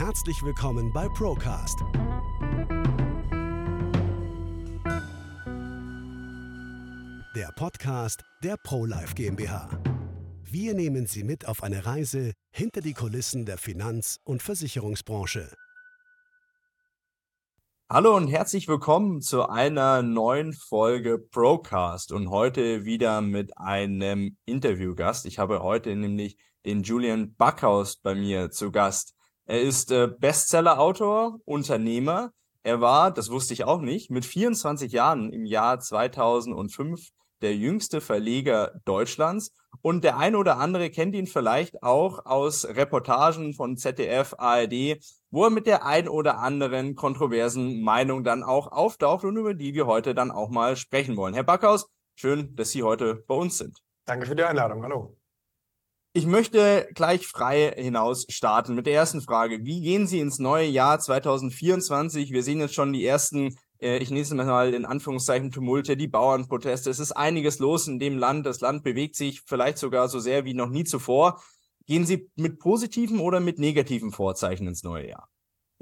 herzlich willkommen bei Procast. Der Podcast der ProLife GmbH. Wir nehmen Sie mit auf eine Reise hinter die Kulissen der Finanz- und Versicherungsbranche. Hallo und herzlich willkommen zu einer neuen Folge Procast und heute wieder mit einem Interviewgast. Ich habe heute nämlich den Julian Backhaus bei mir zu Gast. Er ist äh, Bestseller-Autor, Unternehmer. Er war, das wusste ich auch nicht, mit 24 Jahren im Jahr 2005 der jüngste Verleger Deutschlands. Und der eine oder andere kennt ihn vielleicht auch aus Reportagen von ZDF, ARD, wo er mit der ein oder anderen kontroversen Meinung dann auch auftaucht und über die wir heute dann auch mal sprechen wollen. Herr Backhaus, schön, dass Sie heute bei uns sind. Danke für die Einladung. Hallo. Ich möchte gleich frei hinaus starten mit der ersten Frage. Wie gehen Sie ins neue Jahr 2024? Wir sehen jetzt schon die ersten, äh, ich nenne es mal in Anführungszeichen Tumulte, die Bauernproteste. Es ist einiges los in dem Land. Das Land bewegt sich vielleicht sogar so sehr wie noch nie zuvor. Gehen Sie mit positiven oder mit negativen Vorzeichen ins neue Jahr?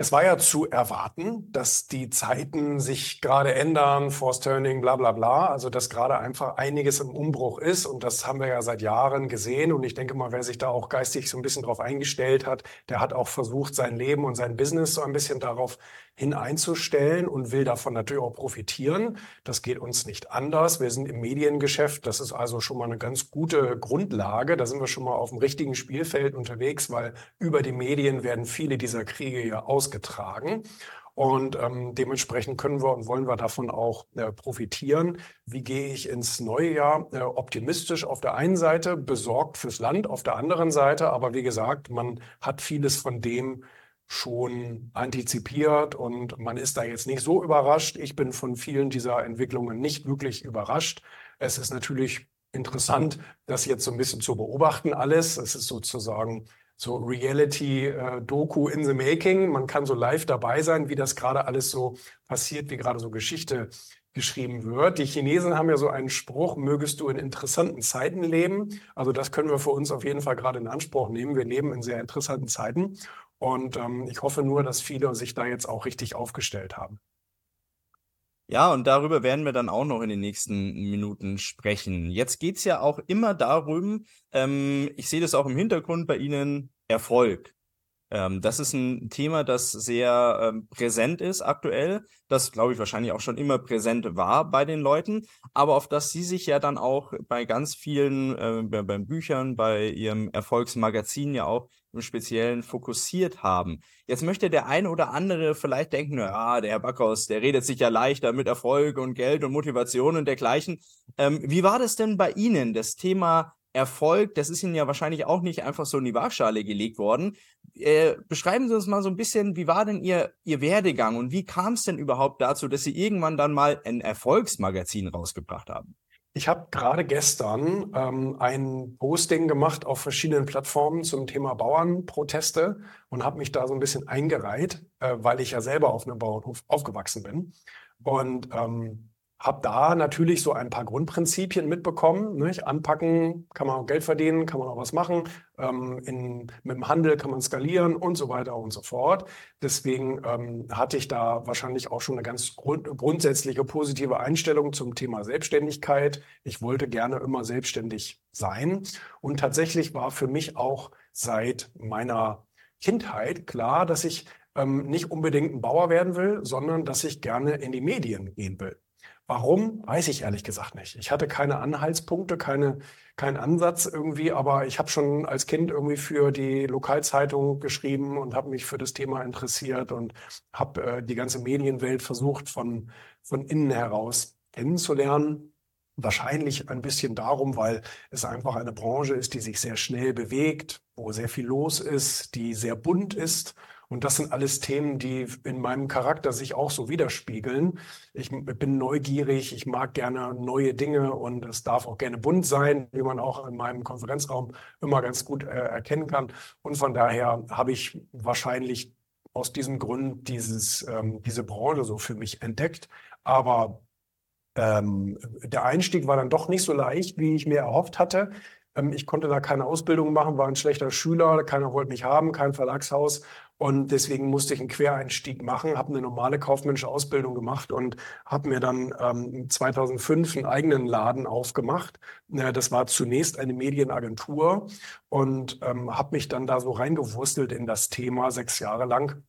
Es war ja zu erwarten, dass die Zeiten sich gerade ändern, Force Turning, bla bla bla. Also dass gerade einfach einiges im Umbruch ist. Und das haben wir ja seit Jahren gesehen. Und ich denke mal, wer sich da auch geistig so ein bisschen drauf eingestellt hat, der hat auch versucht, sein Leben und sein Business so ein bisschen darauf hineinzustellen und will davon natürlich auch profitieren. Das geht uns nicht anders. Wir sind im Mediengeschäft. Das ist also schon mal eine ganz gute Grundlage. Da sind wir schon mal auf dem richtigen Spielfeld unterwegs, weil über die Medien werden viele dieser Kriege ja ausgetragen. Und ähm, dementsprechend können wir und wollen wir davon auch äh, profitieren. Wie gehe ich ins neue Jahr? Äh, optimistisch auf der einen Seite, besorgt fürs Land auf der anderen Seite. Aber wie gesagt, man hat vieles von dem schon antizipiert und man ist da jetzt nicht so überrascht. Ich bin von vielen dieser Entwicklungen nicht wirklich überrascht. Es ist natürlich interessant, das jetzt so ein bisschen zu beobachten alles. Es ist sozusagen so Reality-Doku äh, in the Making. Man kann so live dabei sein, wie das gerade alles so passiert, wie gerade so Geschichte geschrieben wird. Die Chinesen haben ja so einen Spruch, mögest du in interessanten Zeiten leben. Also das können wir für uns auf jeden Fall gerade in Anspruch nehmen. Wir leben in sehr interessanten Zeiten. Und ähm, ich hoffe nur, dass viele sich da jetzt auch richtig aufgestellt haben. Ja, und darüber werden wir dann auch noch in den nächsten Minuten sprechen. Jetzt geht's ja auch immer darum, ähm, ich sehe das auch im Hintergrund bei Ihnen, Erfolg. Ähm, das ist ein Thema, das sehr ähm, präsent ist aktuell, das glaube ich wahrscheinlich auch schon immer präsent war bei den Leuten, aber auf das Sie sich ja dann auch bei ganz vielen, äh, bei, bei Büchern, bei Ihrem Erfolgsmagazin ja auch im Speziellen fokussiert haben. Jetzt möchte der eine oder andere vielleicht denken, ja, der Herr Backhaus, der redet sich ja leichter mit Erfolg und Geld und Motivation und dergleichen. Ähm, wie war das denn bei Ihnen, das Thema Erfolg, das ist Ihnen ja wahrscheinlich auch nicht einfach so in die Waagschale gelegt worden. Äh, beschreiben Sie uns mal so ein bisschen, wie war denn Ihr, Ihr Werdegang und wie kam es denn überhaupt dazu, dass Sie irgendwann dann mal ein Erfolgsmagazin rausgebracht haben? Ich habe gerade gestern ähm, ein Posting gemacht auf verschiedenen Plattformen zum Thema Bauernproteste und habe mich da so ein bisschen eingereiht, äh, weil ich ja selber auf einem Bauernhof aufgewachsen bin. Und ähm, habe da natürlich so ein paar Grundprinzipien mitbekommen. Nicht? Anpacken kann man auch Geld verdienen, kann man auch was machen. Ähm, in, mit dem Handel kann man skalieren und so weiter und so fort. Deswegen ähm, hatte ich da wahrscheinlich auch schon eine ganz grund grundsätzliche positive Einstellung zum Thema Selbstständigkeit. Ich wollte gerne immer selbstständig sein. Und tatsächlich war für mich auch seit meiner Kindheit klar, dass ich ähm, nicht unbedingt ein Bauer werden will, sondern dass ich gerne in die Medien gehen will. Warum, weiß ich ehrlich gesagt nicht. Ich hatte keine Anhaltspunkte, keine, keinen Ansatz irgendwie, aber ich habe schon als Kind irgendwie für die Lokalzeitung geschrieben und habe mich für das Thema interessiert und habe äh, die ganze Medienwelt versucht von, von innen heraus kennenzulernen. Wahrscheinlich ein bisschen darum, weil es einfach eine Branche ist, die sich sehr schnell bewegt, wo sehr viel los ist, die sehr bunt ist und das sind alles Themen, die in meinem Charakter sich auch so widerspiegeln. Ich bin neugierig, ich mag gerne neue Dinge und es darf auch gerne bunt sein, wie man auch in meinem Konferenzraum immer ganz gut äh, erkennen kann. Und von daher habe ich wahrscheinlich aus diesem Grund dieses, ähm, diese Branche so für mich entdeckt. Aber ähm, der Einstieg war dann doch nicht so leicht, wie ich mir erhofft hatte. Ähm, ich konnte da keine Ausbildung machen, war ein schlechter Schüler, keiner wollte mich haben, kein Verlagshaus. Und deswegen musste ich einen Quereinstieg machen, habe eine normale kaufmännische Ausbildung gemacht und habe mir dann ähm, 2005 einen eigenen Laden aufgemacht. Äh, das war zunächst eine Medienagentur und ähm, habe mich dann da so reingewurstelt in das Thema sechs Jahre lang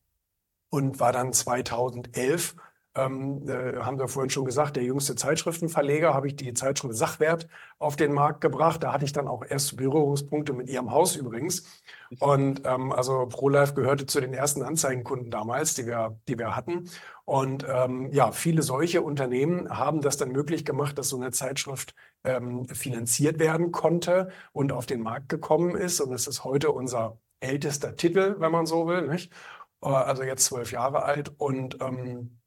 und war dann 2011 ähm, äh, haben wir vorhin schon gesagt, der jüngste Zeitschriftenverleger, habe ich die Zeitschrift Sachwert auf den Markt gebracht. Da hatte ich dann auch erste Berührungspunkte mit Ihrem Haus übrigens. Und ähm, also ProLife gehörte zu den ersten Anzeigenkunden damals, die wir, die wir hatten. Und ähm, ja, viele solche Unternehmen haben das dann möglich gemacht, dass so eine Zeitschrift ähm, finanziert werden konnte und auf den Markt gekommen ist. Und es ist heute unser ältester Titel, wenn man so will. Nicht? Äh, also jetzt zwölf Jahre alt. Und ähm,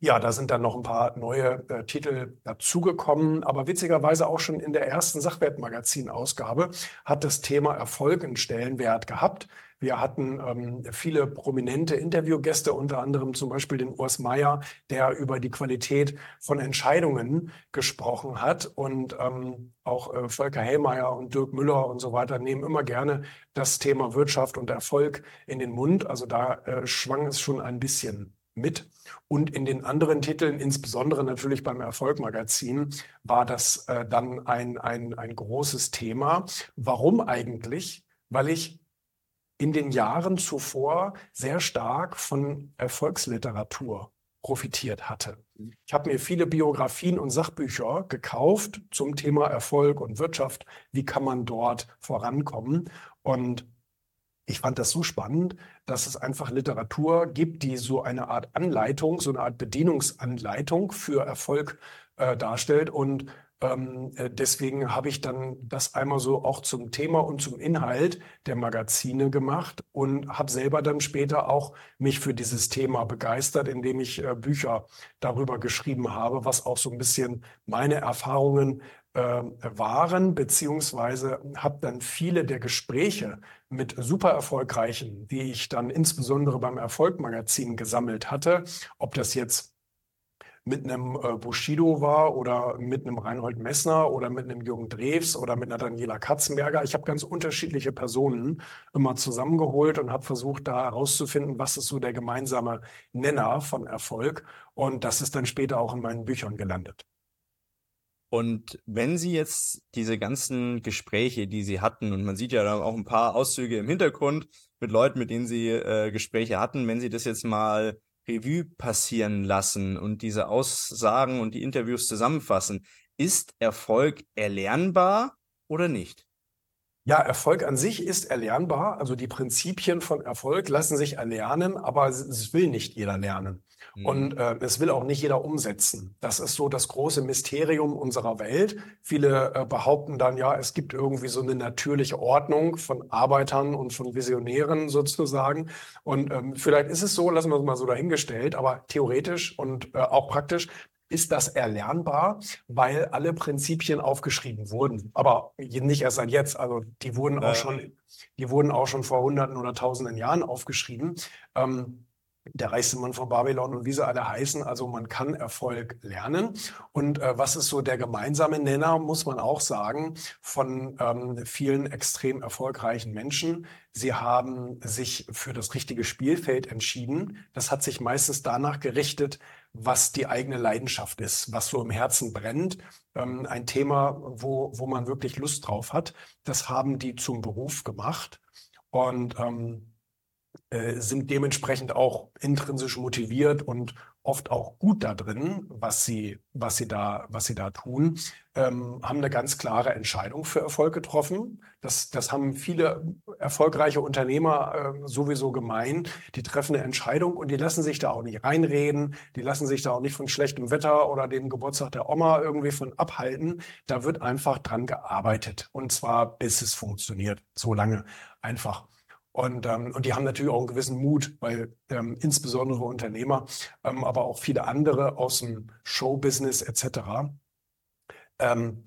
ja, da sind dann noch ein paar neue äh, Titel dazugekommen, aber witzigerweise auch schon in der ersten Sachwertmagazin-Ausgabe hat das Thema Erfolg einen Stellenwert gehabt. Wir hatten ähm, viele prominente Interviewgäste, unter anderem zum Beispiel den Urs Meier, der über die Qualität von Entscheidungen gesprochen hat. Und ähm, auch äh, Volker Hellmeier und Dirk Müller und so weiter nehmen immer gerne das Thema Wirtschaft und Erfolg in den Mund. Also da äh, schwang es schon ein bisschen mit. Und in den anderen Titeln, insbesondere natürlich beim Erfolg-Magazin, war das äh, dann ein, ein, ein großes Thema. Warum eigentlich? Weil ich in den Jahren zuvor sehr stark von Erfolgsliteratur profitiert hatte. Ich habe mir viele Biografien und Sachbücher gekauft zum Thema Erfolg und Wirtschaft. Wie kann man dort vorankommen? Und ich fand das so spannend, dass es einfach Literatur gibt, die so eine Art Anleitung, so eine Art Bedienungsanleitung für Erfolg äh, darstellt. Und ähm, äh, deswegen habe ich dann das einmal so auch zum Thema und zum Inhalt der Magazine gemacht und habe selber dann später auch mich für dieses Thema begeistert, indem ich äh, Bücher darüber geschrieben habe, was auch so ein bisschen meine Erfahrungen waren, beziehungsweise habe dann viele der Gespräche mit super erfolgreichen, die ich dann insbesondere beim Erfolgmagazin gesammelt hatte, ob das jetzt mit einem äh, Bushido war oder mit einem Reinhold Messner oder mit einem Jürgen Drews oder mit einer Daniela Katzenberger. Ich habe ganz unterschiedliche Personen immer zusammengeholt und habe versucht, da herauszufinden, was ist so der gemeinsame Nenner von Erfolg. Und das ist dann später auch in meinen Büchern gelandet. Und wenn Sie jetzt diese ganzen Gespräche, die Sie hatten, und man sieht ja da auch ein paar Auszüge im Hintergrund mit Leuten, mit denen Sie äh, Gespräche hatten, wenn Sie das jetzt mal Revue passieren lassen und diese Aussagen und die Interviews zusammenfassen, ist Erfolg erlernbar oder nicht? Ja, Erfolg an sich ist erlernbar. Also die Prinzipien von Erfolg lassen sich erlernen, aber es will nicht jeder lernen. Mhm. Und äh, es will auch nicht jeder umsetzen. Das ist so das große Mysterium unserer Welt. Viele äh, behaupten dann, ja, es gibt irgendwie so eine natürliche Ordnung von Arbeitern und von Visionären sozusagen. Und ähm, vielleicht ist es so, lassen wir es mal so dahingestellt, aber theoretisch und äh, auch praktisch ist das erlernbar, weil alle Prinzipien aufgeschrieben wurden. Aber nicht erst seit jetzt. Also die wurden auch schon, die wurden auch schon vor Hunderten oder Tausenden Jahren aufgeschrieben. Ähm, der reichste Mann von Babylon und wie sie alle heißen. Also man kann Erfolg lernen. Und äh, was ist so der gemeinsame Nenner, muss man auch sagen, von ähm, vielen extrem erfolgreichen Menschen. Sie haben sich für das richtige Spielfeld entschieden. Das hat sich meistens danach gerichtet, was die eigene Leidenschaft ist, was so im Herzen brennt. Ähm, ein Thema, wo, wo man wirklich Lust drauf hat. Das haben die zum Beruf gemacht. Und ähm, äh, sind dementsprechend auch intrinsisch motiviert und oft auch gut da drin, was sie, was sie da, was sie da tun, ähm, haben eine ganz klare Entscheidung für Erfolg getroffen. Das, das haben viele erfolgreiche Unternehmer äh, sowieso gemein. Die treffen eine Entscheidung und die lassen sich da auch nicht reinreden. Die lassen sich da auch nicht von schlechtem Wetter oder dem Geburtstag der Oma irgendwie von abhalten. Da wird einfach dran gearbeitet. Und zwar bis es funktioniert. So lange einfach. Und, ähm, und die haben natürlich auch einen gewissen Mut, weil ähm, insbesondere Unternehmer, ähm, aber auch viele andere aus dem Showbusiness etc. Ähm,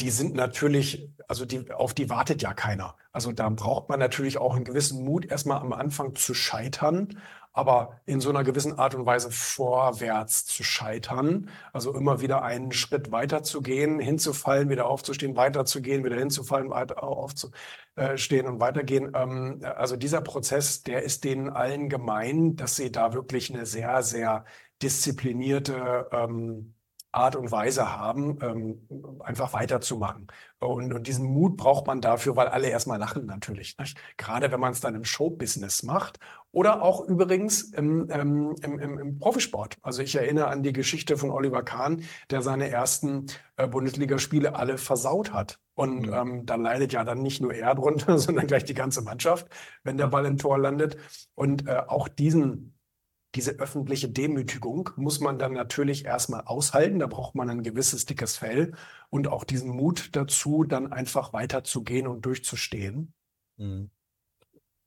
die sind natürlich, also die, auf die wartet ja keiner. Also da braucht man natürlich auch einen gewissen Mut, erstmal am Anfang zu scheitern, aber in so einer gewissen Art und Weise vorwärts zu scheitern. Also immer wieder einen Schritt weiter zu gehen, hinzufallen, wieder aufzustehen, weiterzugehen, wieder hinzufallen, weiter aufzustehen und weitergehen. Ähm, also dieser Prozess, der ist denen allen gemein, dass sie da wirklich eine sehr, sehr disziplinierte ähm, Art und Weise haben, ähm, einfach weiterzumachen. Und, und diesen Mut braucht man dafür, weil alle erstmal lachen natürlich. Nicht? Gerade wenn man es dann im Showbusiness macht oder auch übrigens im, ähm, im, im, im Profisport. Also ich erinnere an die Geschichte von Oliver Kahn, der seine ersten äh, Bundesligaspiele alle versaut hat. Und mhm. ähm, da leidet ja dann nicht nur er drunter, sondern gleich die ganze Mannschaft, wenn der Ball im Tor landet. Und äh, auch diesen diese öffentliche Demütigung muss man dann natürlich erstmal aushalten. Da braucht man ein gewisses dickes Fell und auch diesen Mut dazu, dann einfach weiterzugehen und durchzustehen. Mhm.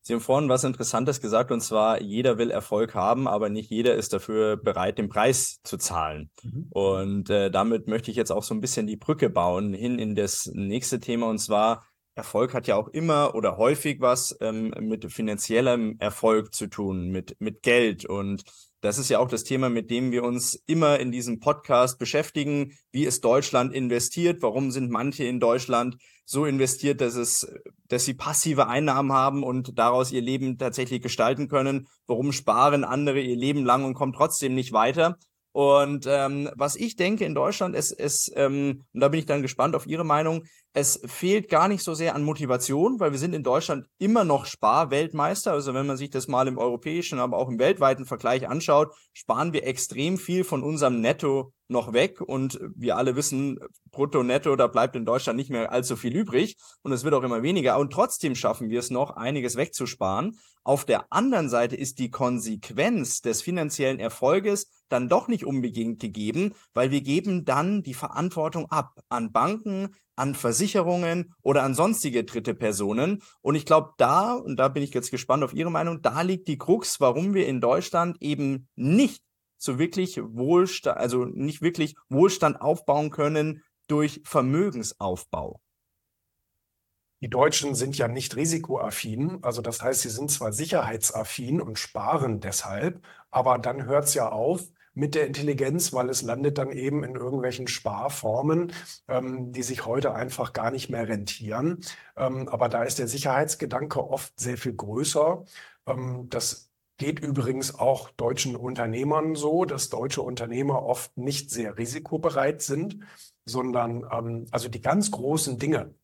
Sie haben vorhin was Interessantes gesagt, und zwar, jeder will Erfolg haben, aber nicht jeder ist dafür bereit, den Preis zu zahlen. Mhm. Und äh, damit möchte ich jetzt auch so ein bisschen die Brücke bauen hin in das nächste Thema, und zwar, Erfolg hat ja auch immer oder häufig was ähm, mit finanziellem Erfolg zu tun, mit, mit Geld. Und das ist ja auch das Thema, mit dem wir uns immer in diesem Podcast beschäftigen. Wie ist Deutschland investiert? Warum sind manche in Deutschland so investiert, dass es, dass sie passive Einnahmen haben und daraus ihr Leben tatsächlich gestalten können? Warum sparen andere ihr Leben lang und kommen trotzdem nicht weiter? Und ähm, was ich denke in Deutschland ist, ist ähm, und da bin ich dann gespannt auf Ihre Meinung, es fehlt gar nicht so sehr an Motivation, weil wir sind in Deutschland immer noch Sparweltmeister. Also wenn man sich das mal im europäischen, aber auch im weltweiten Vergleich anschaut, sparen wir extrem viel von unserem Netto noch weg. Und wir alle wissen, brutto, netto, da bleibt in Deutschland nicht mehr allzu viel übrig. Und es wird auch immer weniger. Und trotzdem schaffen wir es noch, einiges wegzusparen. Auf der anderen Seite ist die Konsequenz des finanziellen Erfolges dann doch nicht unbedingt gegeben, weil wir geben dann die Verantwortung ab an Banken, an Versicherungen oder an sonstige dritte Personen. Und ich glaube, da, und da bin ich jetzt gespannt auf Ihre Meinung, da liegt die Krux, warum wir in Deutschland eben nicht so wirklich Wohlstand, also nicht wirklich Wohlstand aufbauen können durch Vermögensaufbau. Die Deutschen sind ja nicht risikoaffin, also das heißt, sie sind zwar sicherheitsaffin und sparen deshalb, aber dann hört es ja auf, mit der Intelligenz, weil es landet dann eben in irgendwelchen Sparformen, ähm, die sich heute einfach gar nicht mehr rentieren. Ähm, aber da ist der Sicherheitsgedanke oft sehr viel größer. Ähm, das geht übrigens auch deutschen Unternehmern so, dass deutsche Unternehmer oft nicht sehr risikobereit sind, sondern ähm, also die ganz großen Dinge,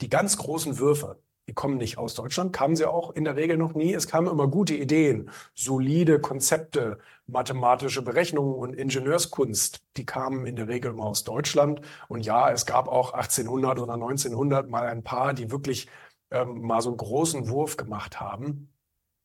die ganz großen Würfe, die kommen nicht aus Deutschland, kamen sie auch in der Regel noch nie. Es kamen immer gute Ideen, solide Konzepte, mathematische Berechnungen und Ingenieurskunst. Die kamen in der Regel immer aus Deutschland. Und ja, es gab auch 1800 oder 1900 mal ein paar, die wirklich ähm, mal so einen großen Wurf gemacht haben.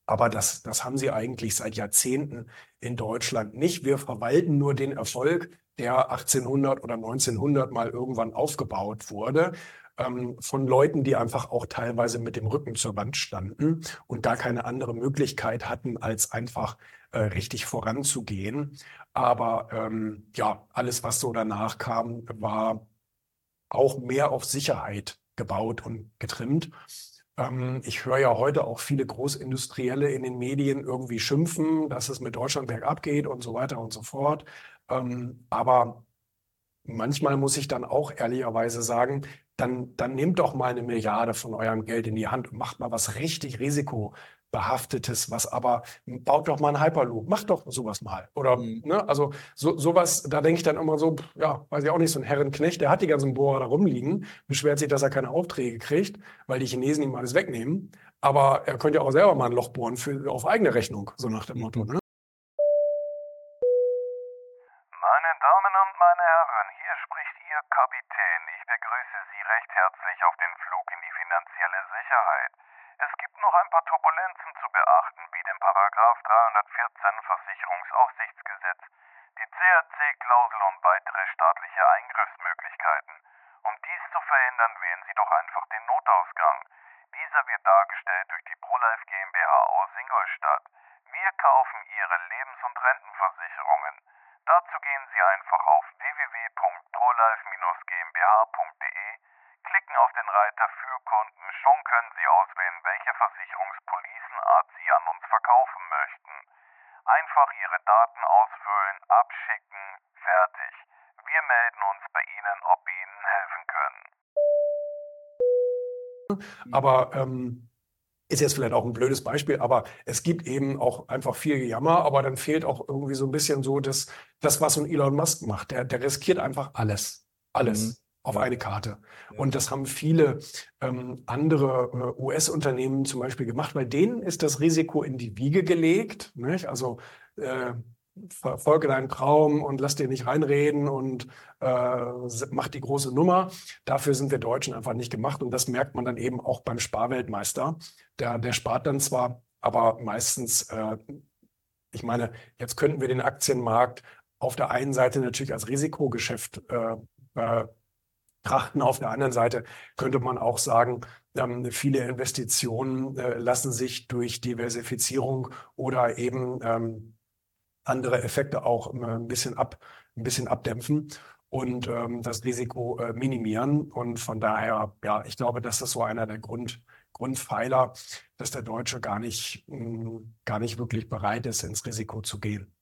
Aber das, das haben sie eigentlich seit Jahrzehnten in Deutschland nicht. Wir verwalten nur den Erfolg, der 1800 oder 1900 mal irgendwann aufgebaut wurde ähm, von Leuten, die einfach auch teilweise mit dem Rücken zur Wand standen und gar keine andere Möglichkeit hatten, als einfach äh, richtig voranzugehen. Aber ähm, ja, alles, was so danach kam, war auch mehr auf Sicherheit gebaut und getrimmt. Ähm, ich höre ja heute auch viele Großindustrielle in den Medien irgendwie schimpfen, dass es mit Deutschland bergab geht und so weiter und so fort. Ähm, aber manchmal muss ich dann auch ehrlicherweise sagen, dann, dann nehmt doch mal eine Milliarde von eurem Geld in die Hand und macht mal was richtig risikobehaftetes, was aber baut doch mal einen Hyperloop, macht doch sowas mal. Oder, mhm. ne, also so, sowas, da denke ich dann immer so, ja, weiß ich auch nicht, so ein Herrenknecht, der hat die ganzen Bohrer da rumliegen, beschwert sich, dass er keine Aufträge kriegt, weil die Chinesen ihm alles wegnehmen. Aber er könnte ja auch selber mal ein Loch bohren für, auf eigene Rechnung, so nach dem Motto. Ne? Sicherheit. Es gibt noch ein paar Turbulenzen zu beachten, wie den Paragraph 314 Versicherungsaufsichtsgesetz, die CRC-Klausel und weitere staatliche Eingriffsmöglichkeiten. Um dies zu verhindern, wählen Sie doch einfach den Notausgang. Dieser wird dargestellt durch die ProLife GmbH aus Ingolstadt. Wir kaufen Ihre Lebens- und Rentenversicherungen. Dazu gehen Sie einfach auf www.prolife-gmbh.de kaufen möchten. Einfach Ihre Daten ausfüllen, abschicken, fertig. Wir melden uns bei Ihnen, ob wir Ihnen helfen können. Aber ähm, ist jetzt vielleicht auch ein blödes Beispiel, aber es gibt eben auch einfach viel Gejammer, aber dann fehlt auch irgendwie so ein bisschen so das, das was so ein Elon Musk macht. Der, der riskiert einfach alles. Alles. Mhm. Auf eine Karte. Und das haben viele ähm, andere äh, US-Unternehmen zum Beispiel gemacht, weil denen ist das Risiko in die Wiege gelegt. Nicht? Also äh, verfolge deinen Traum und lass dir nicht reinreden und äh, mach die große Nummer. Dafür sind wir Deutschen einfach nicht gemacht und das merkt man dann eben auch beim Sparweltmeister. Der, der spart dann zwar, aber meistens, äh, ich meine, jetzt könnten wir den Aktienmarkt auf der einen Seite natürlich als Risikogeschäft äh, betrachten, auf der anderen Seite könnte man auch sagen, ähm, viele Investitionen äh, lassen sich durch Diversifizierung oder eben ähm, andere Effekte auch ein bisschen ab, ein bisschen abdämpfen und ähm, das Risiko äh, minimieren. Und von daher, ja, ich glaube, das ist so einer der Grund, Grundpfeiler, dass der Deutsche gar nicht, mh, gar nicht wirklich bereit ist, ins Risiko zu gehen.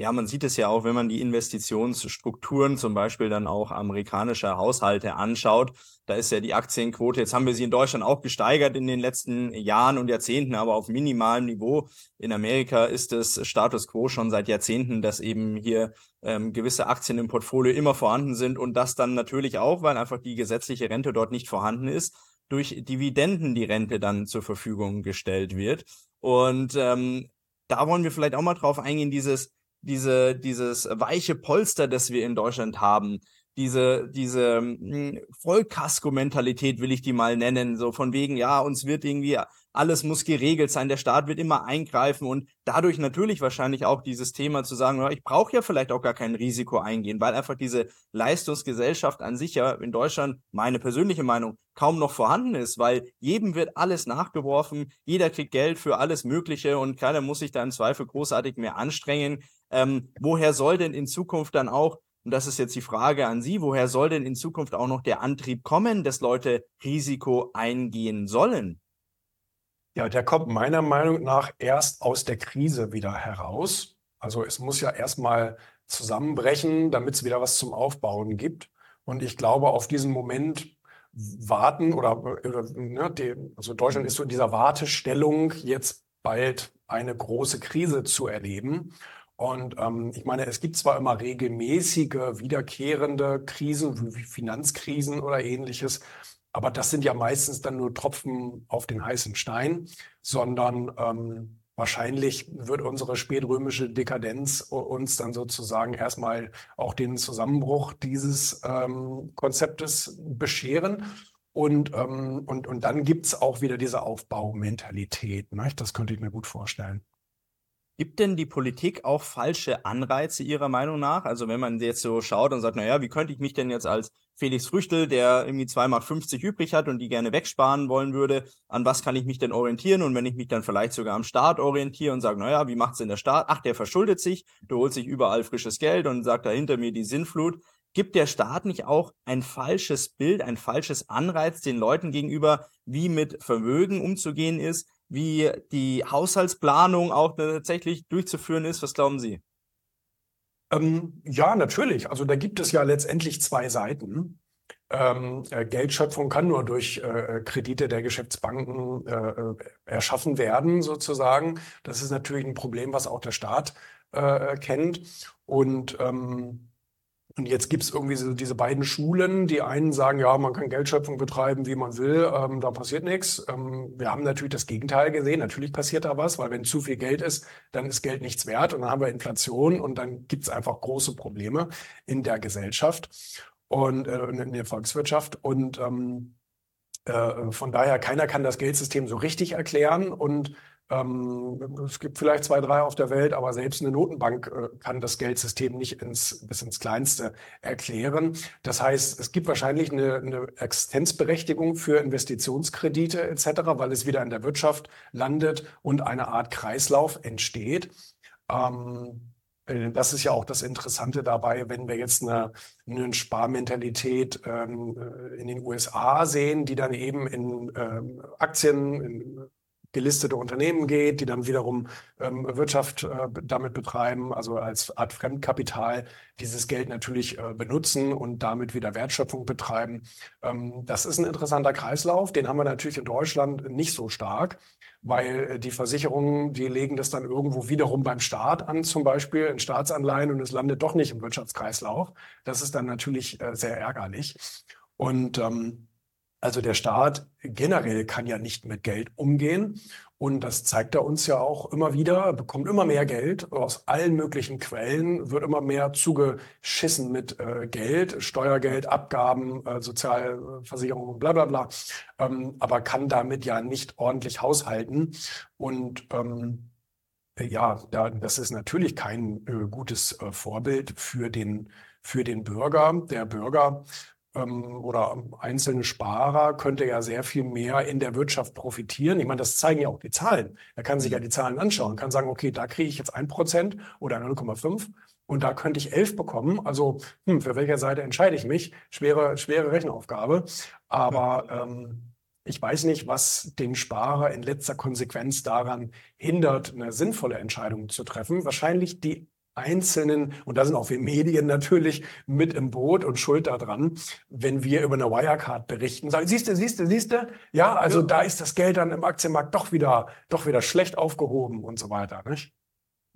Ja, man sieht es ja auch, wenn man die Investitionsstrukturen zum Beispiel dann auch amerikanischer Haushalte anschaut. Da ist ja die Aktienquote, jetzt haben wir sie in Deutschland auch gesteigert in den letzten Jahren und Jahrzehnten, aber auf minimalem Niveau. In Amerika ist es Status quo schon seit Jahrzehnten, dass eben hier ähm, gewisse Aktien im Portfolio immer vorhanden sind und das dann natürlich auch, weil einfach die gesetzliche Rente dort nicht vorhanden ist, durch Dividenden die Rente dann zur Verfügung gestellt wird. Und ähm, da wollen wir vielleicht auch mal drauf eingehen, dieses diese, dieses weiche Polster, das wir in Deutschland haben, diese, diese hm, Vollkasko-Mentalität will ich die mal nennen, so von wegen, ja, uns wird irgendwie, alles muss geregelt sein, der Staat wird immer eingreifen und dadurch natürlich wahrscheinlich auch dieses Thema zu sagen, ich brauche ja vielleicht auch gar kein Risiko eingehen, weil einfach diese Leistungsgesellschaft an sich ja in Deutschland, meine persönliche Meinung, kaum noch vorhanden ist, weil jedem wird alles nachgeworfen, jeder kriegt Geld für alles Mögliche und keiner muss sich da im Zweifel großartig mehr anstrengen. Ähm, woher soll denn in Zukunft dann auch und das ist jetzt die Frage an Sie, woher soll denn in Zukunft auch noch der Antrieb kommen, dass Leute Risiko eingehen sollen? Ja, der kommt meiner Meinung nach erst aus der Krise wieder heraus. Also es muss ja erstmal zusammenbrechen, damit es wieder was zum Aufbauen gibt. Und ich glaube, auf diesen Moment warten oder, oder ne, die, also Deutschland ist so in dieser Wartestellung, jetzt bald eine große Krise zu erleben. Und ähm, ich meine, es gibt zwar immer regelmäßige, wiederkehrende Krisen, wie Finanzkrisen oder ähnliches, aber das sind ja meistens dann nur Tropfen auf den heißen Stein, sondern ähm, wahrscheinlich wird unsere spätrömische Dekadenz uns dann sozusagen erstmal auch den Zusammenbruch dieses ähm, Konzeptes bescheren. Und, ähm, und, und dann gibt's auch wieder diese Aufbaumentalität. Ne? Das könnte ich mir gut vorstellen. Gibt denn die Politik auch falsche Anreize Ihrer Meinung nach? Also wenn man jetzt so schaut und sagt, naja, wie könnte ich mich denn jetzt als Felix Früchtel, der irgendwie 2,50 Mark übrig hat und die gerne wegsparen wollen würde, an was kann ich mich denn orientieren? Und wenn ich mich dann vielleicht sogar am Staat orientiere und sage, naja, wie macht's denn der Staat? Ach, der verschuldet sich, der holt sich überall frisches Geld und sagt da hinter mir die Sinnflut. Gibt der Staat nicht auch ein falsches Bild, ein falsches Anreiz den Leuten gegenüber, wie mit Vermögen umzugehen ist? Wie die Haushaltsplanung auch tatsächlich durchzuführen ist. Was glauben Sie? Ähm, ja, natürlich. Also da gibt es ja letztendlich zwei Seiten. Ähm, äh, Geldschöpfung kann nur durch äh, Kredite der Geschäftsbanken äh, äh erschaffen werden, sozusagen. Das ist natürlich ein Problem, was auch der Staat äh, kennt. Und ähm, und jetzt gibt es irgendwie so diese beiden Schulen. Die einen sagen, ja, man kann Geldschöpfung betreiben, wie man will, ähm, da passiert nichts. Ähm, wir haben natürlich das Gegenteil gesehen. Natürlich passiert da was, weil wenn zu viel Geld ist, dann ist Geld nichts wert und dann haben wir Inflation und dann gibt es einfach große Probleme in der Gesellschaft und äh, in der Volkswirtschaft. Und ähm, äh, von daher, keiner kann das Geldsystem so richtig erklären und ähm, es gibt vielleicht zwei, drei auf der Welt, aber selbst eine Notenbank äh, kann das Geldsystem nicht ins, bis ins Kleinste erklären. Das heißt, es gibt wahrscheinlich eine, eine Existenzberechtigung für Investitionskredite etc., weil es wieder in der Wirtschaft landet und eine Art Kreislauf entsteht. Ähm, äh, das ist ja auch das Interessante dabei, wenn wir jetzt eine, eine Sparmentalität ähm, äh, in den USA sehen, die dann eben in ähm, Aktien, in gelistete Unternehmen geht, die dann wiederum ähm, Wirtschaft äh, damit betreiben, also als Art Fremdkapital dieses Geld natürlich äh, benutzen und damit wieder Wertschöpfung betreiben. Ähm, das ist ein interessanter Kreislauf, den haben wir natürlich in Deutschland nicht so stark, weil äh, die Versicherungen, die legen das dann irgendwo wiederum beim Staat an, zum Beispiel in Staatsanleihen und es landet doch nicht im Wirtschaftskreislauf. Das ist dann natürlich äh, sehr ärgerlich. Und ähm, also der Staat generell kann ja nicht mit Geld umgehen. Und das zeigt er uns ja auch immer wieder, bekommt immer mehr Geld aus allen möglichen Quellen, wird immer mehr zugeschissen mit äh, Geld, Steuergeld, Abgaben, äh, Sozialversicherung, bla bla bla, ähm, aber kann damit ja nicht ordentlich haushalten. Und ähm, ja, das ist natürlich kein äh, gutes äh, Vorbild für den, für den Bürger. Der Bürger oder einzelne Sparer könnte ja sehr viel mehr in der Wirtschaft profitieren. Ich meine, das zeigen ja auch die Zahlen. Er kann sich ja mhm. die Zahlen anschauen, kann sagen, okay, da kriege ich jetzt ein Prozent oder 0,5 und da könnte ich 11 bekommen. Also hm, für welche Seite entscheide ich mich? Schwere, schwere Rechenaufgabe. Aber ähm, ich weiß nicht, was den Sparer in letzter Konsequenz daran hindert, eine sinnvolle Entscheidung zu treffen. Wahrscheinlich die einzelnen, und da sind auch wir Medien natürlich mit im Boot und schuld daran, wenn wir über eine Wirecard berichten, sagen, siehst du, siehst du, siehst du, ja, also ja. da ist das Geld dann im Aktienmarkt doch wieder, doch wieder schlecht aufgehoben und so weiter, nicht?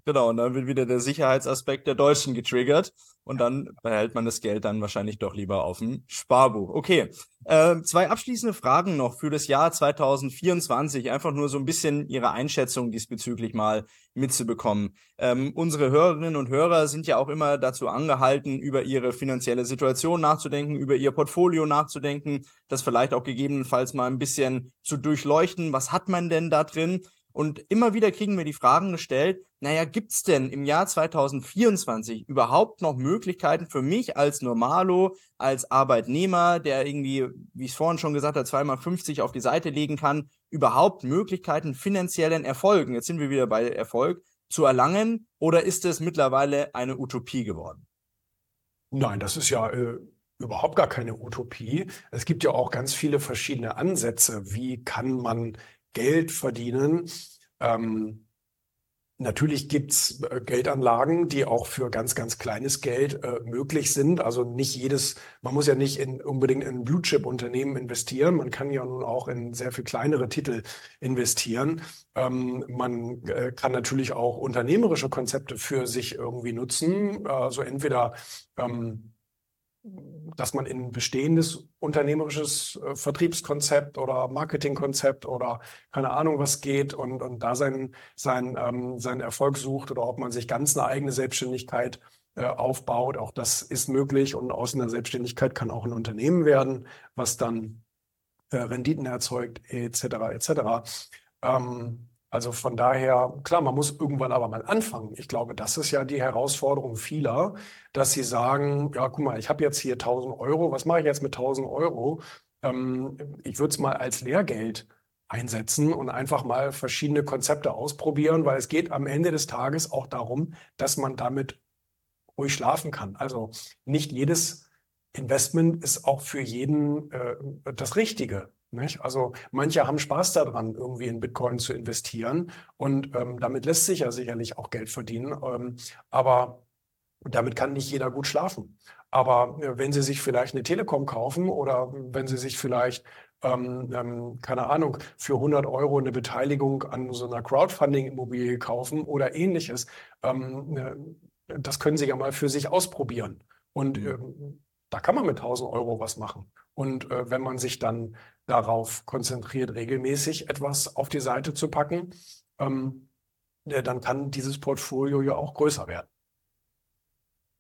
Genau, und dann wird wieder der Sicherheitsaspekt der Deutschen getriggert und dann behält man das Geld dann wahrscheinlich doch lieber auf dem Sparbuch. Okay, äh, zwei abschließende Fragen noch für das Jahr 2024, einfach nur so ein bisschen Ihre Einschätzung diesbezüglich mal mitzubekommen. Ähm, unsere Hörerinnen und Hörer sind ja auch immer dazu angehalten, über ihre finanzielle Situation nachzudenken, über ihr Portfolio nachzudenken, das vielleicht auch gegebenenfalls mal ein bisschen zu durchleuchten. Was hat man denn da drin? Und immer wieder kriegen wir die Fragen gestellt, naja, gibt's denn im Jahr 2024 überhaupt noch Möglichkeiten für mich als Normalo, als Arbeitnehmer, der irgendwie, wie ich es vorhin schon gesagt habe, zweimal 50 auf die Seite legen kann, überhaupt Möglichkeiten finanziellen Erfolgen, jetzt sind wir wieder bei Erfolg, zu erlangen? Oder ist es mittlerweile eine Utopie geworden? Nein, das ist ja äh, überhaupt gar keine Utopie. Es gibt ja auch ganz viele verschiedene Ansätze. Wie kann man Geld verdienen. Ähm, Natürlich gibt's äh, Geldanlagen, die auch für ganz, ganz kleines Geld äh, möglich sind. Also nicht jedes, man muss ja nicht in, unbedingt in Blue-Chip-Unternehmen investieren. Man kann ja nun auch in sehr viel kleinere Titel investieren. Ähm, man äh, kann natürlich auch unternehmerische Konzepte für sich irgendwie nutzen. Also entweder ähm, dass man in bestehendes unternehmerisches äh, Vertriebskonzept oder Marketingkonzept oder keine Ahnung was geht und, und da seinen, sein, ähm, seinen Erfolg sucht oder ob man sich ganz eine eigene Selbstständigkeit äh, aufbaut. Auch das ist möglich und aus einer Selbstständigkeit kann auch ein Unternehmen werden, was dann äh, Renditen erzeugt etc. etc. Ähm, also von daher, klar, man muss irgendwann aber mal anfangen. Ich glaube, das ist ja die Herausforderung vieler, dass sie sagen, ja, guck mal, ich habe jetzt hier 1000 Euro, was mache ich jetzt mit 1000 Euro? Ähm, ich würde es mal als Lehrgeld einsetzen und einfach mal verschiedene Konzepte ausprobieren, weil es geht am Ende des Tages auch darum, dass man damit ruhig schlafen kann. Also nicht jedes Investment ist auch für jeden äh, das Richtige. Nicht? Also manche haben Spaß daran, irgendwie in Bitcoin zu investieren und ähm, damit lässt sich ja sicherlich auch Geld verdienen. Ähm, aber damit kann nicht jeder gut schlafen. Aber äh, wenn Sie sich vielleicht eine Telekom kaufen oder wenn Sie sich vielleicht ähm, ähm, keine Ahnung, für 100 Euro eine Beteiligung an so einer Crowdfunding-Immobilie kaufen oder ähnliches. Ähm, äh, das können Sie ja mal für sich ausprobieren. Und mhm. ähm, da kann man mit 1000 Euro was machen. Und äh, wenn man sich dann darauf konzentriert, regelmäßig etwas auf die Seite zu packen, ähm, dann kann dieses Portfolio ja auch größer werden.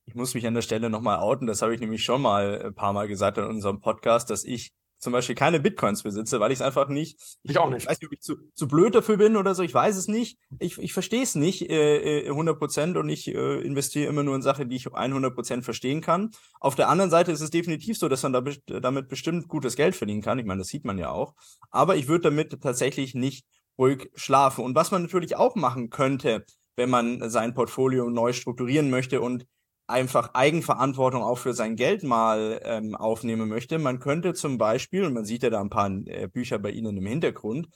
Ich muss mich an der Stelle nochmal outen. Das habe ich nämlich schon mal ein paar Mal gesagt in unserem Podcast, dass ich zum Beispiel keine Bitcoins besitze, weil ich es einfach nicht. Ich auch nicht. Ich weiß nicht, ob ich zu, zu blöd dafür bin oder so. Ich weiß es nicht. Ich, ich verstehe es nicht äh, 100 äh, Prozent und ich äh, investiere immer nur in Sachen, die ich 100 Prozent verstehen kann. Auf der anderen Seite ist es definitiv so, dass man da, damit bestimmt gutes Geld verdienen kann. Ich meine, das sieht man ja auch. Aber ich würde damit tatsächlich nicht ruhig schlafen. Und was man natürlich auch machen könnte, wenn man sein Portfolio neu strukturieren möchte und einfach Eigenverantwortung auch für sein Geld mal ähm, aufnehmen möchte. Man könnte zum Beispiel, und man sieht ja da ein paar äh, Bücher bei Ihnen im Hintergrund,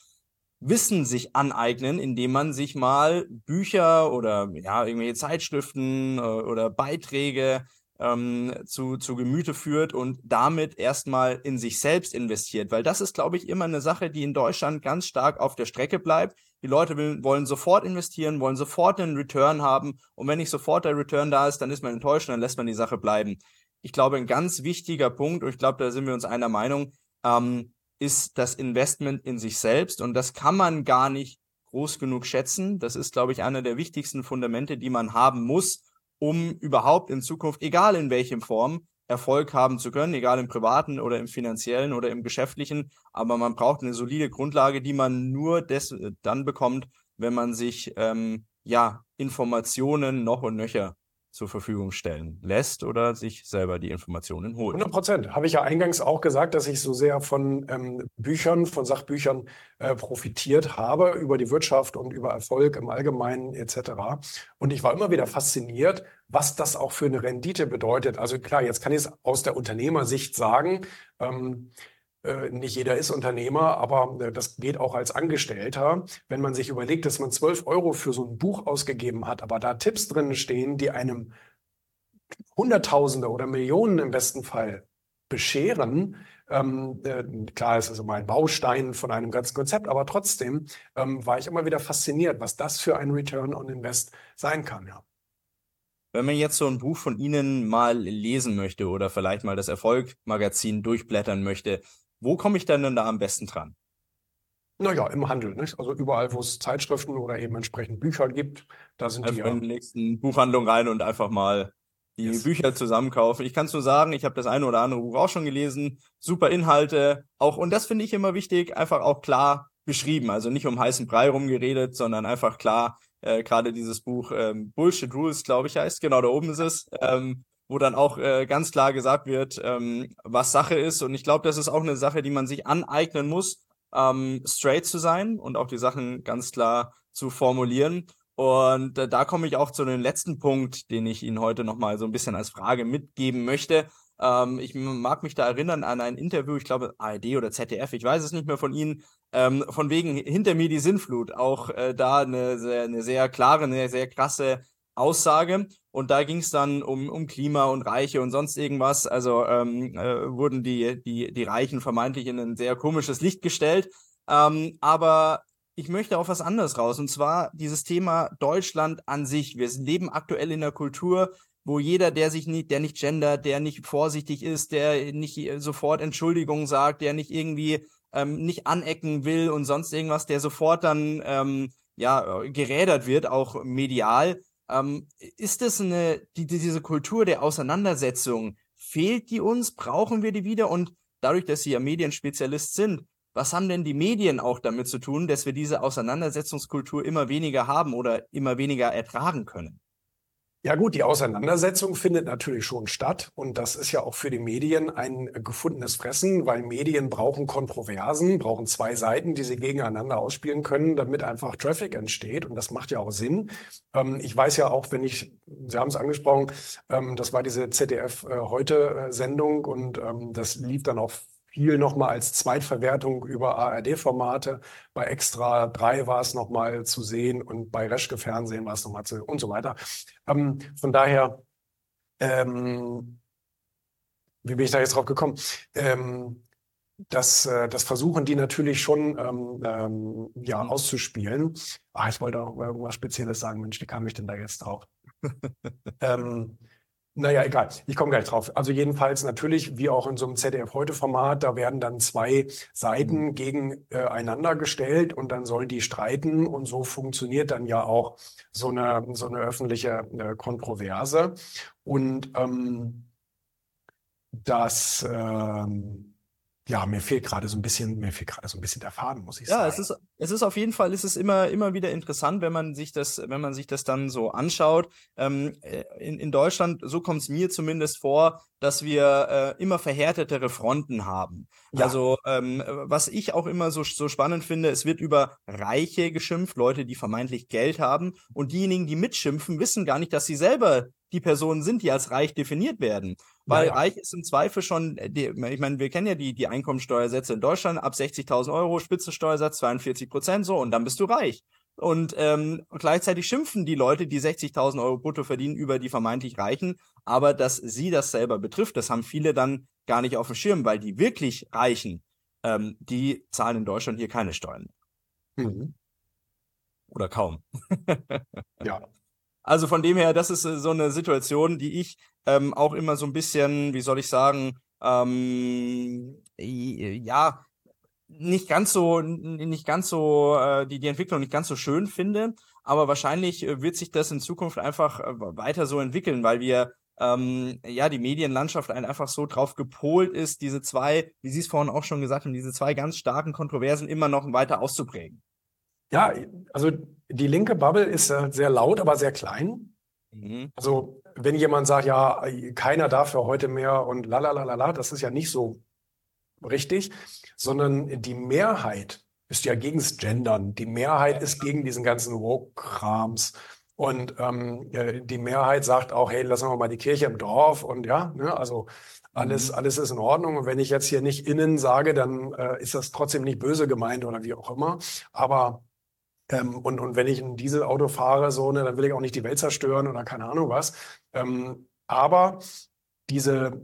Wissen sich aneignen, indem man sich mal Bücher oder ja, irgendwelche Zeitschriften äh, oder Beiträge ähm, zu, zu Gemüte führt und damit erstmal in sich selbst investiert. Weil das ist, glaube ich, immer eine Sache, die in Deutschland ganz stark auf der Strecke bleibt. Die Leute will, wollen sofort investieren, wollen sofort einen Return haben. Und wenn nicht sofort der Return da ist, dann ist man enttäuscht und dann lässt man die Sache bleiben. Ich glaube, ein ganz wichtiger Punkt, und ich glaube, da sind wir uns einer Meinung, ähm, ist das Investment in sich selbst. Und das kann man gar nicht groß genug schätzen. Das ist, glaube ich, einer der wichtigsten Fundamente, die man haben muss, um überhaupt in Zukunft, egal in welchem Form, Erfolg haben zu können, egal im privaten oder im finanziellen oder im geschäftlichen. Aber man braucht eine solide Grundlage, die man nur des, dann bekommt, wenn man sich ähm, ja Informationen noch und nöcher zur Verfügung stellen lässt oder sich selber die Informationen holt. 100 Prozent. Habe ich ja eingangs auch gesagt, dass ich so sehr von ähm, Büchern, von Sachbüchern äh, profitiert habe über die Wirtschaft und über Erfolg im Allgemeinen etc. Und ich war immer wieder fasziniert, was das auch für eine Rendite bedeutet. Also klar, jetzt kann ich es aus der Unternehmersicht sagen. Ähm, äh, nicht jeder ist Unternehmer, aber äh, das geht auch als Angestellter. Wenn man sich überlegt, dass man 12 Euro für so ein Buch ausgegeben hat, aber da Tipps drin stehen, die einem Hunderttausende oder Millionen im besten Fall bescheren, ähm, äh, klar, es ist immer ein Baustein von einem ganzen Konzept, aber trotzdem ähm, war ich immer wieder fasziniert, was das für ein Return on Invest sein kann. Ja. Wenn man jetzt so ein Buch von Ihnen mal lesen möchte oder vielleicht mal das Erfolg-Magazin durchblättern möchte, wo komme ich denn denn da am besten dran? Naja, im Handel, nicht? Also überall, wo es Zeitschriften oder eben entsprechend Bücher gibt, da sind einfach die. in die nächsten Buchhandlung rein und einfach mal die yes. Bücher zusammenkaufen. Ich kann es nur sagen, ich habe das eine oder andere Buch auch schon gelesen. Super Inhalte, auch und das finde ich immer wichtig, einfach auch klar beschrieben. Also nicht um heißen Brei rumgeredet, sondern einfach klar. Äh, Gerade dieses Buch ähm, Bullshit Rules, glaube ich, heißt. Genau, da oben ist es. Ähm, wo dann auch äh, ganz klar gesagt wird, ähm, was Sache ist. Und ich glaube, das ist auch eine Sache, die man sich aneignen muss, ähm, straight zu sein und auch die Sachen ganz klar zu formulieren. Und äh, da komme ich auch zu dem letzten Punkt, den ich Ihnen heute nochmal so ein bisschen als Frage mitgeben möchte. Ähm, ich mag mich da erinnern an ein Interview, ich glaube ARD oder ZDF, ich weiß es nicht mehr von Ihnen, ähm, von wegen hinter mir die Sinnflut. Auch äh, da eine sehr, eine sehr klare, eine sehr krasse Aussage. Und da ging es dann um, um Klima und Reiche und sonst irgendwas. Also ähm, äh, wurden die, die, die Reichen vermeintlich in ein sehr komisches Licht gestellt. Ähm, aber ich möchte auf was anderes raus. Und zwar dieses Thema Deutschland an sich. Wir leben aktuell in einer Kultur, wo jeder, der sich nicht, der nicht gendert, der nicht vorsichtig ist, der nicht sofort Entschuldigungen sagt, der nicht irgendwie ähm, nicht anecken will und sonst irgendwas, der sofort dann ähm, ja gerädert wird, auch medial, ähm, ist es eine, die, diese Kultur der Auseinandersetzung, fehlt die uns? Brauchen wir die wieder? Und dadurch, dass Sie ja Medienspezialist sind, was haben denn die Medien auch damit zu tun, dass wir diese Auseinandersetzungskultur immer weniger haben oder immer weniger ertragen können? Ja gut, die Auseinandersetzung findet natürlich schon statt und das ist ja auch für die Medien ein gefundenes Fressen, weil Medien brauchen Kontroversen, brauchen zwei Seiten, die sie gegeneinander ausspielen können, damit einfach Traffic entsteht und das macht ja auch Sinn. Ähm, ich weiß ja auch, wenn ich, Sie haben es angesprochen, ähm, das war diese ZDF äh, heute Sendung und ähm, das lief dann auch viel nochmal als Zweitverwertung über ARD-Formate. Bei Extra 3 war es nochmal zu sehen und bei Reschke Fernsehen war es nochmal zu sehen und so weiter. Ähm, von daher, ähm, wie bin ich da jetzt drauf gekommen? Ähm, das, äh, das versuchen die natürlich schon ähm, ähm, ja, auszuspielen. Ah, ich wollte auch irgendwas Spezielles sagen. Mensch, wie kam ich denn da jetzt drauf? ähm, naja, egal. Ich komme gleich drauf. Also jedenfalls natürlich, wie auch in so einem ZDF-Heute-Format, da werden dann zwei Seiten mhm. gegeneinander äh, gestellt und dann sollen die streiten und so funktioniert dann ja auch so eine, so eine öffentliche äh, Kontroverse. Und ähm, das ähm, ja, mir fehlt gerade so ein bisschen, mir fehlt gerade so ein bisschen der Faden, muss ich ja, sagen. Ja, es ist, es ist auf jeden Fall, es ist immer, immer wieder interessant, wenn man sich das, wenn man sich das dann so anschaut. Ähm, äh, in, in Deutschland, so kommt es mir zumindest vor, dass wir äh, immer verhärtetere Fronten haben. Ja. Also, ähm, was ich auch immer so, so spannend finde, es wird über Reiche geschimpft, Leute, die vermeintlich Geld haben. Und diejenigen, die mitschimpfen, wissen gar nicht, dass sie selber die Personen sind, die als reich definiert werden. Weil Ja, ja. reich ist im Zweifel schon, äh, die, ich meine, wir kennen ja die, die Einkommensteuersätze in Deutschland, ab 60.000 Euro, Spitzensteuersatz 42 Prozent, so, und dann bist du reich. Und ähm, gleichzeitig schimpfen die Leute, die 60.000 Euro brutto verdienen, über die vermeintlich Reichen. Aber dass sie das selber betrifft, das haben viele dann gar nicht auf dem Schirm, weil die wirklich Reichen, ähm, die zahlen in Deutschland hier keine Steuern. Mhm. Oder kaum. Ja. Also von dem her, das ist äh, so eine Situation, die ich ähm, auch immer so ein bisschen, wie soll ich sagen, ähm, i- ja, nicht ganz so, nicht ganz so, äh, die, die Entwicklung nicht ganz so schön finde. Aber wahrscheinlich äh, wird sich das in Zukunft einfach äh, weiter so entwickeln, weil wir ähm, ja die Medienlandschaft ein- einfach so drauf gepolt ist, diese zwei, wie Sie es vorhin auch schon gesagt haben, diese zwei ganz starken Kontroversen immer noch weiter auszuprägen. Ja, also die linke Bubble ist äh, sehr laut, aber sehr klein. Mhm. Also wenn jemand sagt, ja, keiner darf für heute mehr und la la la la la, das ist ja nicht so richtig, sondern die Mehrheit ist ja gegens Gendern. Die Mehrheit ist gegen diesen ganzen Woke-Krams. Und ähm, äh, die Mehrheit sagt auch, hey, lassen wir mal die Kirche im Dorf und ja, ne, also alles, alles ist in Ordnung. Und wenn ich jetzt hier nicht innen sage, dann äh, ist das trotzdem nicht böse gemeint oder wie auch immer. Aber ähm, und, und wenn ich ein Dieselauto fahre, so, ne, dann will ich auch nicht die Welt zerstören oder keine Ahnung was. Ähm, aber diese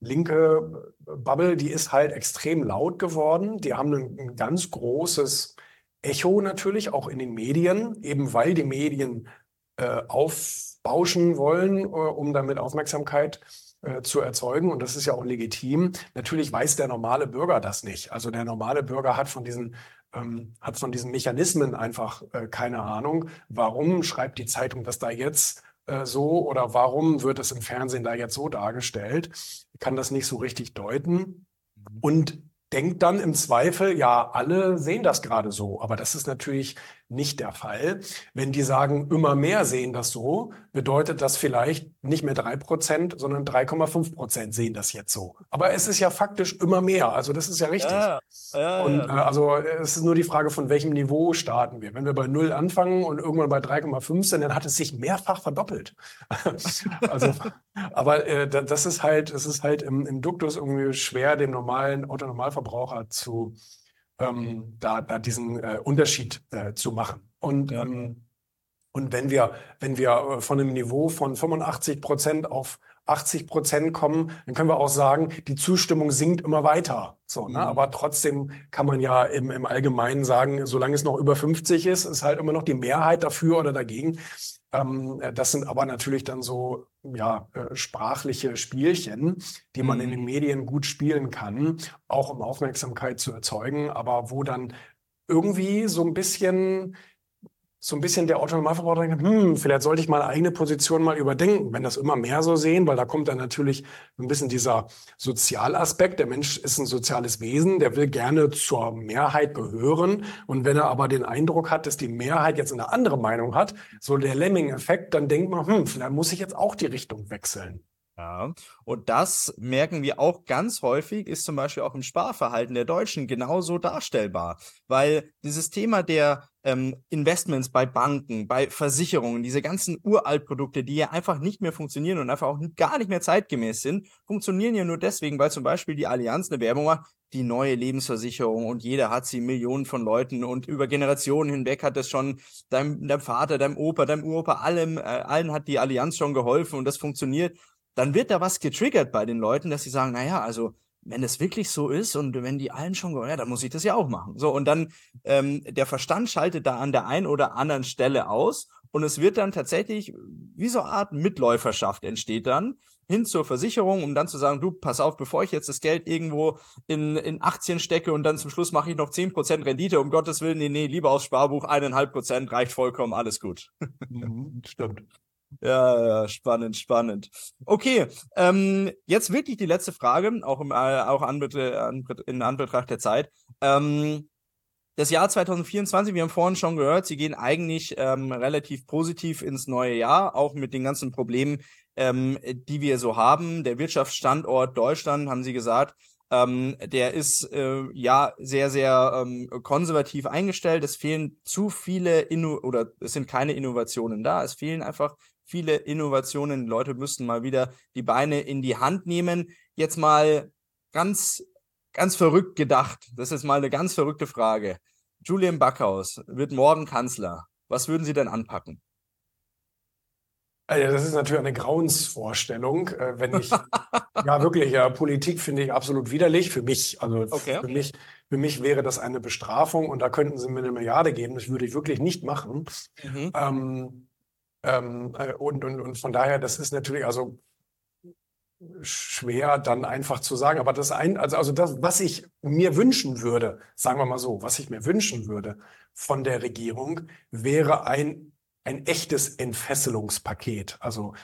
linke Bubble, die ist halt extrem laut geworden. Die haben ein, ein ganz großes Echo natürlich auch in den Medien, eben weil die Medien äh, aufbauschen wollen, äh, um damit Aufmerksamkeit äh, zu erzeugen. Und das ist ja auch legitim. Natürlich weiß der normale Bürger das nicht. Also der normale Bürger hat von diesen ähm, hat von diesen Mechanismen einfach äh, keine Ahnung. Warum schreibt die Zeitung das da jetzt äh, so oder warum wird es im Fernsehen da jetzt so dargestellt? Kann das nicht so richtig deuten und denkt dann im Zweifel, ja, alle sehen das gerade so. Aber das ist natürlich nicht der Fall. Wenn die sagen, immer mehr sehen das so, bedeutet das vielleicht nicht mehr drei Prozent, sondern 3,5 Prozent sehen das jetzt so. Aber es ist ja faktisch immer mehr. Also das ist ja richtig. Ja, ja, Und äh, also es ist nur die Frage, von welchem Niveau starten wir. Wenn wir bei null anfangen und irgendwann bei 3,5 sind, dann hat es sich mehrfach verdoppelt. also, aber äh, da- das ist halt, es ist halt im, im Duktus irgendwie schwer, dem normalen Autonormalverbraucher zu ähm, da, da diesen äh, Unterschied äh, zu machen. Und ähm, und wenn wir, wenn wir äh, von einem Niveau von 85 Prozent auf 80 Prozent kommen, dann können wir auch sagen, die Zustimmung sinkt immer weiter. So, ne? Mhm. Aber trotzdem kann man ja im, im Allgemeinen sagen, solange es noch über 50 ist, ist halt immer noch die Mehrheit dafür oder dagegen. Ähm, äh, das sind aber natürlich dann so ja, äh, sprachliche Spielchen, die man in Mhm. den Medien gut spielen kann, auch um Aufmerksamkeit zu erzeugen, aber wo dann irgendwie so ein bisschen so ein bisschen der Autonormalverbraucher denkt, hm, vielleicht sollte ich meine eigene Position mal überdenken, wenn das immer mehr so sehen, weil da kommt dann natürlich ein bisschen dieser Sozialaspekt. Der Mensch ist ein soziales Wesen, der will gerne zur Mehrheit gehören. Und wenn er aber den Eindruck hat, dass die Mehrheit jetzt eine andere Meinung hat, so der Lemming-Effekt, dann denkt man, hm, vielleicht muss ich jetzt auch die Richtung wechseln. Ja, und das merken wir auch ganz häufig, ist zum Beispiel auch im Sparverhalten der Deutschen genauso darstellbar. Weil dieses Thema der ähm, Investments bei Banken, bei Versicherungen, diese ganzen Uraltprodukte, die ja einfach nicht mehr funktionieren und einfach auch gar nicht mehr zeitgemäß sind, funktionieren ja nur deswegen, weil zum Beispiel die Allianz eine Werbung macht, die neue Lebensversicherung und jeder hat sie, Millionen von Leuten und über Generationen hinweg hat das schon deinem, deinem Vater, deinem Opa, deinem Uropa, allem, äh, allen hat die Allianz schon geholfen und das funktioniert. Dann wird da was getriggert bei den Leuten, dass sie sagen, naja, also wenn es wirklich so ist und wenn die allen schon, ja, dann muss ich das ja auch machen. So, und dann ähm, der Verstand schaltet da an der einen oder anderen Stelle aus und es wird dann tatsächlich, wie so eine Art Mitläuferschaft entsteht dann hin zur Versicherung, um dann zu sagen, du, pass auf, bevor ich jetzt das Geld irgendwo in, in Aktien stecke und dann zum Schluss mache ich noch 10% Rendite, um Gottes Willen, nee, nee, lieber aufs Sparbuch, eineinhalb Prozent reicht vollkommen, alles gut. Stimmt. Ja, ja, spannend, spannend. Okay, ähm, jetzt wirklich die letzte Frage, auch, im, äh, auch anbetre anbe in Anbetracht der Zeit. Ähm, das Jahr 2024, wir haben vorhin schon gehört, Sie gehen eigentlich ähm, relativ positiv ins neue Jahr, auch mit den ganzen Problemen, ähm, die wir so haben. Der Wirtschaftsstandort Deutschland, haben Sie gesagt, Ähm, der ist äh, ja sehr, sehr ähm, konservativ eingestellt. Es fehlen zu viele Inno oder es sind keine Innovationen da. Es fehlen einfach viele Innovationen. Die Leute müssten mal wieder die Beine in die Hand nehmen. Jetzt mal ganz, ganz verrückt gedacht. Das ist mal eine ganz verrückte Frage. Julian Backhaus wird morgen Kanzler. Was würden Sie denn anpacken? Also das ist natürlich eine Grauensvorstellung, äh, wenn ich, ja wirklich, ja, Politik finde ich absolut widerlich für mich. Also Okay. für mich, für mich wäre das eine Bestrafung und da könnten sie mir eine Milliarde geben. Das würde ich wirklich nicht machen. Mhm. Ähm, ähm, äh, und, und, und von daher, das ist natürlich also schwer dann einfach zu sagen. Aber das ein, also, also das, was ich mir wünschen würde, sagen wir mal so, was ich mir wünschen würde von der Regierung, wäre ein, ein echtes Entfesselungspaket. Also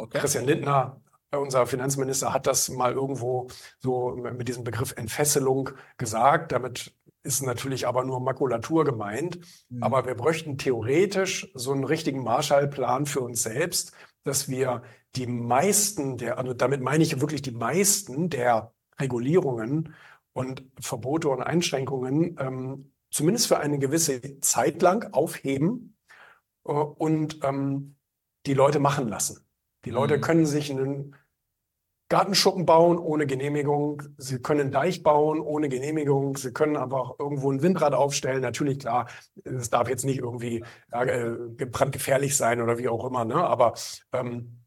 Okay. Christian Lindner, unser Finanzminister, hat das mal irgendwo so mit diesem Begriff Entfesselung gesagt. Damit ist natürlich aber nur Makulatur gemeint. Mhm. Aber wir bräuchten theoretisch so einen richtigen Marshallplan für uns selbst, dass wir die meisten der, also damit meine ich wirklich die meisten der Regulierungen und Verbote und Einschränkungen ähm, zumindest für eine gewisse Zeit lang aufheben äh, und ähm, die Leute machen lassen. Die Leute Mhm. können sich einen Gartenschuppen bauen ohne Genehmigung. Sie können einen Deich bauen ohne Genehmigung. Sie können einfach irgendwo ein Windrad aufstellen. Natürlich, klar, es darf jetzt nicht irgendwie äh, brandgefährlich sein oder wie auch immer. Ne? Aber ähm,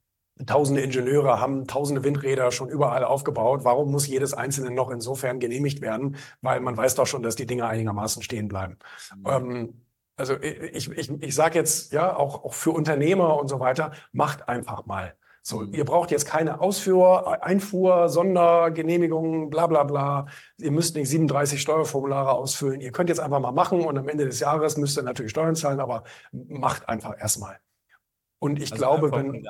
tausende Ingenieure haben tausende Windräder schon überall aufgebaut. Warum muss jedes einzelne noch insofern genehmigt werden? Weil man weiß doch schon, dass die Dinge einigermaßen stehen bleiben. Ähm, also ich, ich, ich sage jetzt, ja, auch, auch für Unternehmer und so weiter, macht einfach mal. So, ihr braucht jetzt keine Ausfuhr, Einfuhr, Sondergenehmigungen, bla bla bla. Ihr müsst nicht 37 Steuerformulare ausfüllen. Ihr könnt jetzt einfach mal machen und am Ende des Jahres müsst ihr natürlich Steuern zahlen, aber macht einfach erstmal. Und ich Also glaube, wenn,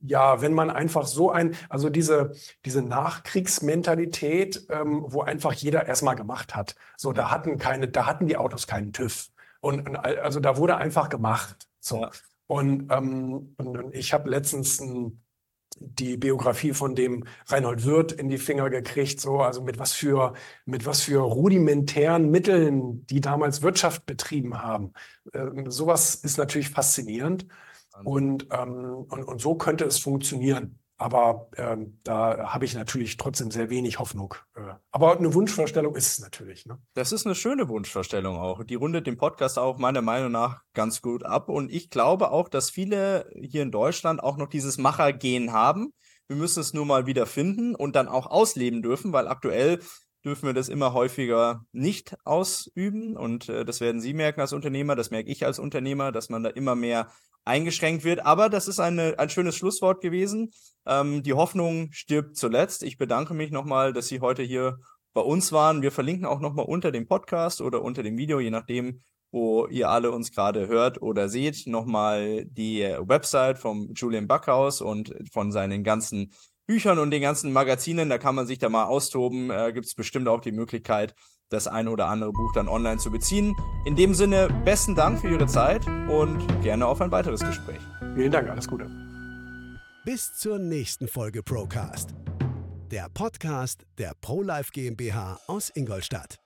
ja, wenn man einfach so ein, also diese, diese Nachkriegsmentalität, ähm, wo einfach jeder erstmal gemacht hat. So, da hatten keine, da hatten die Autos keinen TÜV. Und, und al- also da wurde einfach gemacht. So. Ja. Und, ähm, und, ich habe letztens ein, die Biografie von dem Reinhold Wirth in die Finger gekriegt, so, also mit was für, mit was für rudimentären Mitteln die damals Wirtschaft betrieben haben. Ähm, sowas ist natürlich faszinierend. Und, ähm, und, und so könnte es funktionieren. Aber ähm, da habe ich natürlich trotzdem sehr wenig Hoffnung. Äh, aber eine Wunschvorstellung ist es natürlich. Ne? Das ist eine schöne Wunschvorstellung auch. Die rundet den Podcast auch meiner Meinung nach ganz gut ab. Und ich glaube auch, dass viele hier in Deutschland auch noch dieses Machergehen haben. Wir müssen es nur mal wieder finden und dann auch ausleben dürfen, weil aktuell dürfen wir das immer häufiger nicht ausüben. Und äh, das werden Sie merken als Unternehmer, das merke ich als Unternehmer, dass man da immer mehr eingeschränkt wird. Aber das ist eine, ein schönes Schlusswort gewesen. Ähm, die Hoffnung stirbt zuletzt. Ich bedanke mich nochmal, dass Sie heute hier bei uns waren. Wir verlinken auch nochmal unter dem Podcast oder unter dem Video, je nachdem, wo ihr alle uns gerade hört oder seht, nochmal die äh, Website vom Julian Backhaus und von seinen ganzen Büchern und den ganzen Magazinen. Da kann man sich da mal austoben. Äh, Gibt es bestimmt auch die Möglichkeit, das ein oder andere Buch dann online zu beziehen. In dem Sinne, besten Dank für Ihre Zeit und gerne auf ein weiteres Gespräch. Vielen Dank, alles Gute. Bis zur nächsten Folge Procast. Der Podcast der ProLife GmbH aus Ingolstadt.